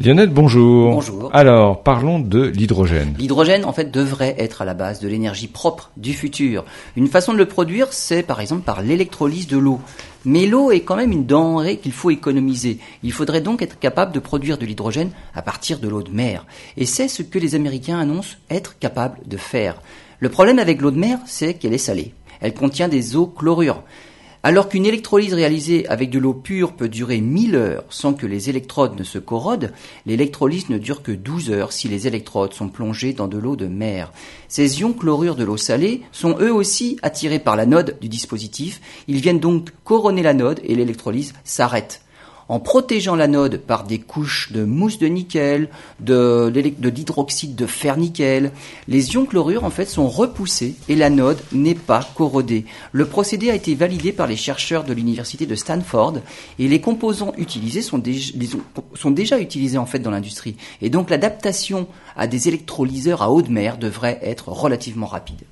Lionel, bonjour. Bonjour. Alors, parlons de l'hydrogène. L'hydrogène, en fait, devrait être à la base de l'énergie propre du futur. Une façon de le produire, c'est par exemple par l'électrolyse de l'eau. Mais l'eau est quand même une denrée qu'il faut économiser. Il faudrait donc être capable de produire de l'hydrogène à partir de l'eau de mer. Et c'est ce que les Américains annoncent être capables de faire. Le problème avec l'eau de mer, c'est qu'elle est salée. Elle contient des eaux chlorures. Alors qu'une électrolyse réalisée avec de l'eau pure peut durer 1000 heures sans que les électrodes ne se corrodent, l'électrolyse ne dure que 12 heures si les électrodes sont plongées dans de l'eau de mer. Ces ions chlorures de l'eau salée sont eux aussi attirés par l'anode du dispositif. Ils viennent donc couronner l'anode et l'électrolyse s'arrête en protégeant l'anode par des couches de mousse de nickel, de, d'hydroxyde de fer nickel. Les ions chlorures en fait sont repoussés et l'anode n'est pas corrodée. Le procédé a été validé par les chercheurs de l'université de Stanford et les composants utilisés sont, sont déjà utilisés en fait dans l'industrie. Et donc l'adaptation à des électrolyseurs à eau de mer devrait être relativement rapide.